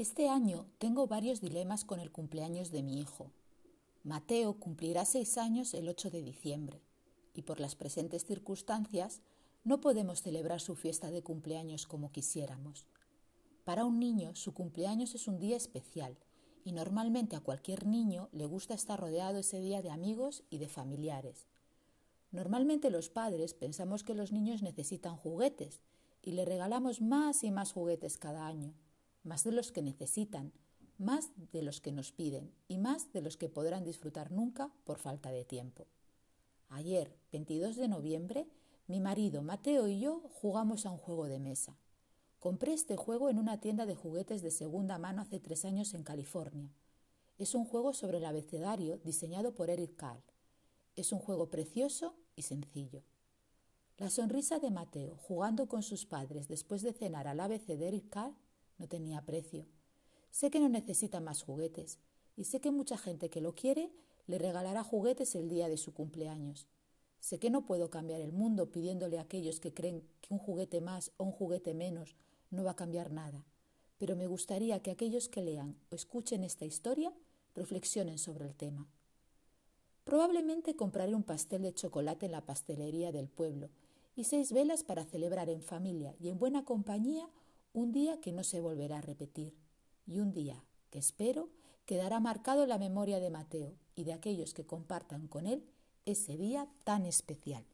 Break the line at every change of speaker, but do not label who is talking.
Este año tengo varios dilemas con el cumpleaños de mi hijo. Mateo cumplirá seis años el 8 de diciembre y por las presentes circunstancias no podemos celebrar su fiesta de cumpleaños como quisiéramos. Para un niño su cumpleaños es un día especial y normalmente a cualquier niño le gusta estar rodeado ese día de amigos y de familiares. Normalmente los padres pensamos que los niños necesitan juguetes y le regalamos más y más juguetes cada año, más de los que necesitan, más de los que nos piden y más de los que podrán disfrutar nunca por falta de tiempo. Ayer, 22 de noviembre, mi marido Mateo y yo jugamos a un juego de mesa. Compré este juego en una tienda de juguetes de segunda mano hace tres años en California. Es un juego sobre el abecedario diseñado por Eric Carl. Es un juego precioso y sencillo. La sonrisa de Mateo jugando con sus padres después de cenar al ABC de Eric Carl no tenía precio. Sé que no necesita más juguetes y sé que mucha gente que lo quiere le regalará juguetes el día de su cumpleaños. Sé que no puedo cambiar el mundo pidiéndole a aquellos que creen que un juguete más o un juguete menos no va a cambiar nada, pero me gustaría que aquellos que lean o escuchen esta historia reflexionen sobre el tema. Probablemente compraré un pastel de chocolate en la pastelería del pueblo y seis velas para celebrar en familia y en buena compañía un día que no se volverá a repetir y un día que espero quedará marcado en la memoria de Mateo y de aquellos que compartan con él ese día tan especial.